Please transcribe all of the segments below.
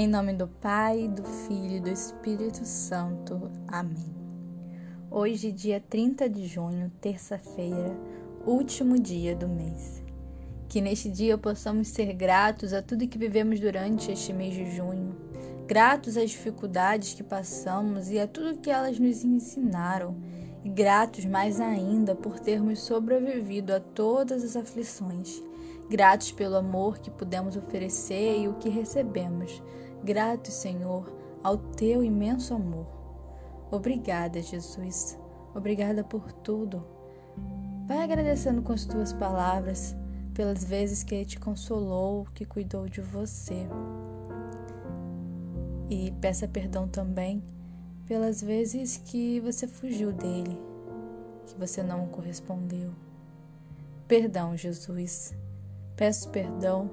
Em nome do Pai, do Filho e do Espírito Santo. Amém. Hoje, dia 30 de junho, terça-feira, último dia do mês. Que neste dia possamos ser gratos a tudo que vivemos durante este mês de junho, gratos às dificuldades que passamos e a tudo que elas nos ensinaram, e gratos mais ainda por termos sobrevivido a todas as aflições gratos pelo amor que pudemos oferecer e o que recebemos. Gratos, Senhor, ao teu imenso amor. Obrigada, Jesus. Obrigada por tudo. Vai agradecendo com as tuas palavras pelas vezes que ele te consolou, que cuidou de você. E peça perdão também pelas vezes que você fugiu dele, que você não correspondeu. Perdão, Jesus. Peço perdão,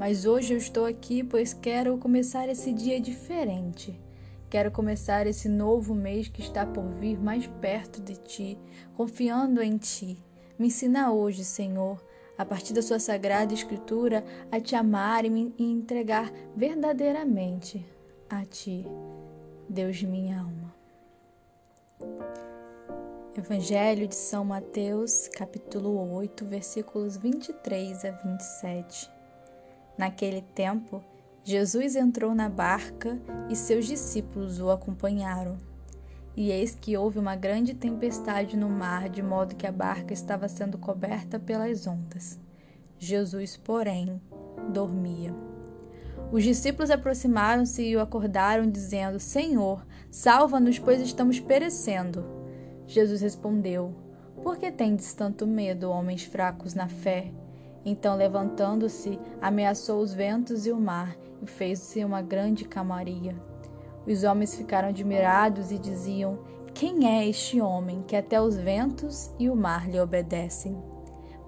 mas hoje eu estou aqui pois quero começar esse dia diferente. Quero começar esse novo mês que está por vir mais perto de ti, confiando em ti. Me ensina hoje, Senhor, a partir da sua sagrada escritura, a te amar e me entregar verdadeiramente a ti, Deus de minha alma. Evangelho de São Mateus, capítulo 8, versículos 23 a 27. Naquele tempo, Jesus entrou na barca e seus discípulos o acompanharam. E eis que houve uma grande tempestade no mar, de modo que a barca estava sendo coberta pelas ondas. Jesus, porém, dormia. Os discípulos aproximaram-se e o acordaram, dizendo: Senhor, salva-nos, pois estamos perecendo. Jesus respondeu: Por que tendes tanto medo, homens fracos na fé? Então, levantando-se, ameaçou os ventos e o mar, e fez-se uma grande calmaria. Os homens ficaram admirados e diziam: Quem é este homem que até os ventos e o mar lhe obedecem?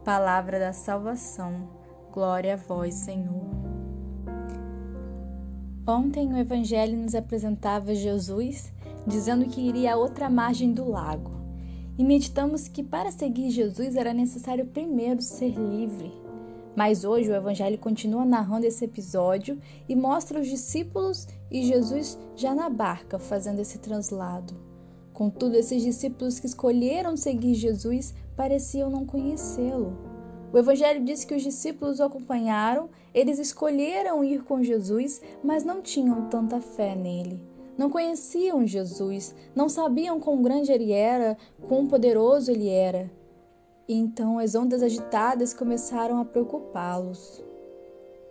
Palavra da salvação. Glória a vós, Senhor. Ontem o Evangelho nos apresentava Jesus dizendo que iria à outra margem do lago. E meditamos que para seguir Jesus era necessário primeiro ser livre. Mas hoje o Evangelho continua narrando esse episódio e mostra os discípulos e Jesus já na barca fazendo esse translado. Contudo, esses discípulos que escolheram seguir Jesus pareciam não conhecê-lo. O Evangelho diz que os discípulos o acompanharam, eles escolheram ir com Jesus, mas não tinham tanta fé nele não conheciam Jesus, não sabiam quão grande ele era, quão poderoso ele era. E então as ondas agitadas começaram a preocupá-los.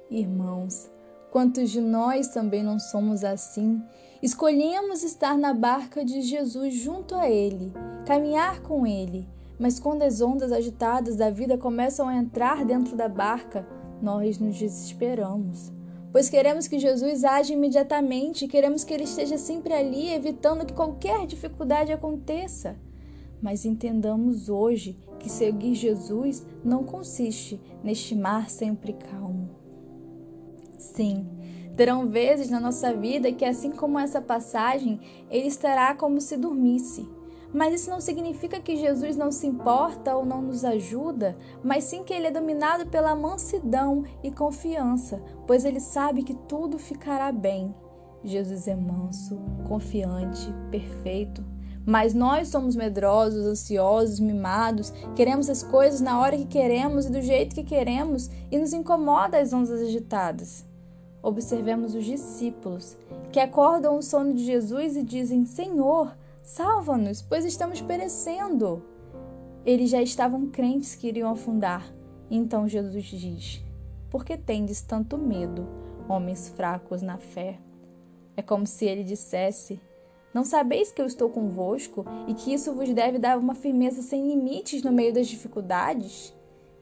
Irmãos, quantos de nós também não somos assim? Escolhemos estar na barca de Jesus junto a Ele, caminhar com Ele, mas quando as ondas agitadas da vida começam a entrar dentro da barca, nós nos desesperamos pois queremos que Jesus age imediatamente, queremos que ele esteja sempre ali, evitando que qualquer dificuldade aconteça. Mas entendamos hoje que seguir Jesus não consiste neste mar sempre calmo. Sim, terão vezes na nossa vida que, assim como essa passagem, ele estará como se dormisse mas isso não significa que Jesus não se importa ou não nos ajuda, mas sim que ele é dominado pela mansidão e confiança, pois ele sabe que tudo ficará bem. Jesus é manso, confiante, perfeito. Mas nós somos medrosos, ansiosos, mimados, queremos as coisas na hora que queremos e do jeito que queremos e nos incomoda as ondas agitadas. Observemos os discípulos, que acordam o sono de Jesus e dizem: Senhor, Salva-nos, pois estamos perecendo. Eles já estavam crentes que iriam afundar. Então Jesus diz: Por que tendes tanto medo, homens fracos na fé? É como se ele dissesse: Não sabeis que eu estou convosco e que isso vos deve dar uma firmeza sem limites no meio das dificuldades?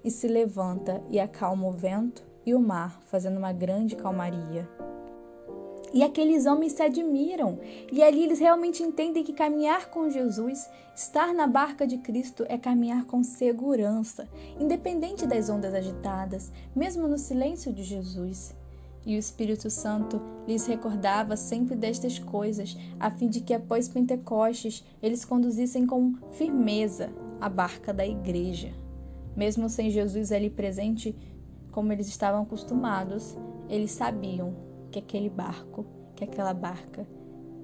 E se levanta e acalma o vento e o mar, fazendo uma grande calmaria. E aqueles homens se admiram, e ali eles realmente entendem que caminhar com Jesus, estar na barca de Cristo, é caminhar com segurança, independente das ondas agitadas, mesmo no silêncio de Jesus. E o Espírito Santo lhes recordava sempre destas coisas, a fim de que após Pentecostes eles conduzissem com firmeza a barca da igreja. Mesmo sem Jesus ali presente, como eles estavam acostumados, eles sabiam que aquele barco, que aquela barca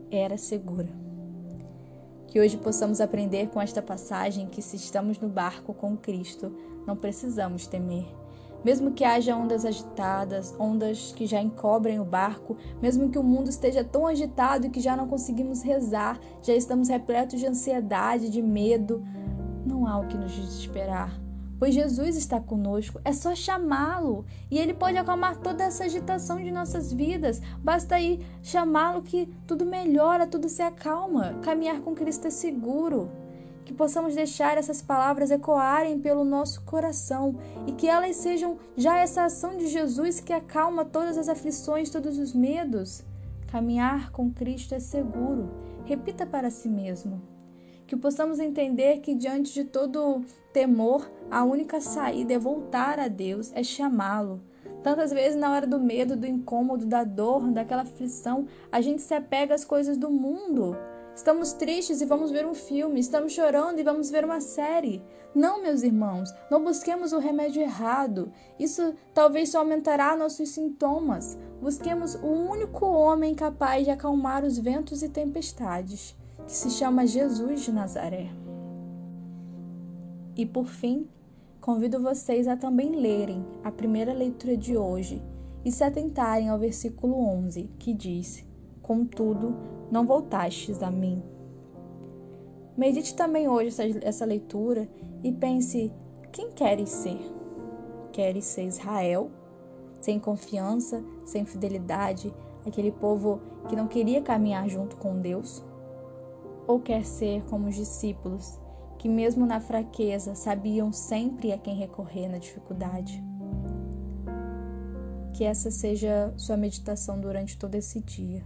era segura. Que hoje possamos aprender com esta passagem que, se estamos no barco com Cristo, não precisamos temer. Mesmo que haja ondas agitadas, ondas que já encobrem o barco, mesmo que o mundo esteja tão agitado que já não conseguimos rezar, já estamos repletos de ansiedade, de medo, não há o que nos desesperar pois Jesus está conosco. É só chamá-lo e ele pode acalmar toda essa agitação de nossas vidas. Basta ir chamá-lo que tudo melhora, tudo se acalma. Caminhar com Cristo é seguro. Que possamos deixar essas palavras ecoarem pelo nosso coração e que elas sejam já essa ação de Jesus que acalma todas as aflições, todos os medos. Caminhar com Cristo é seguro. Repita para si mesmo que possamos entender que diante de todo temor, a única saída é voltar a Deus, é chamá-lo. Tantas vezes, na hora do medo, do incômodo, da dor, daquela aflição, a gente se apega às coisas do mundo. Estamos tristes e vamos ver um filme, estamos chorando e vamos ver uma série. Não, meus irmãos, não busquemos o remédio errado. Isso talvez só aumentará nossos sintomas. Busquemos o único homem capaz de acalmar os ventos e tempestades que se chama Jesus de Nazaré. E por fim, convido vocês a também lerem a primeira leitura de hoje e se atentarem ao versículo 11, que diz: Contudo, não voltastes a mim. Medite também hoje essa, essa leitura e pense: quem queres ser? Queres ser Israel? Sem confiança, sem fidelidade, aquele povo que não queria caminhar junto com Deus? Ou quer ser como os discípulos, que mesmo na fraqueza sabiam sempre a quem recorrer na dificuldade? Que essa seja sua meditação durante todo esse dia.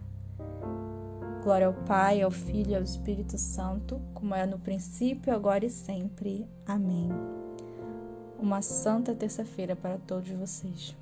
Glória ao Pai, ao Filho e ao Espírito Santo, como é no princípio, agora e sempre. Amém. Uma santa terça-feira para todos vocês.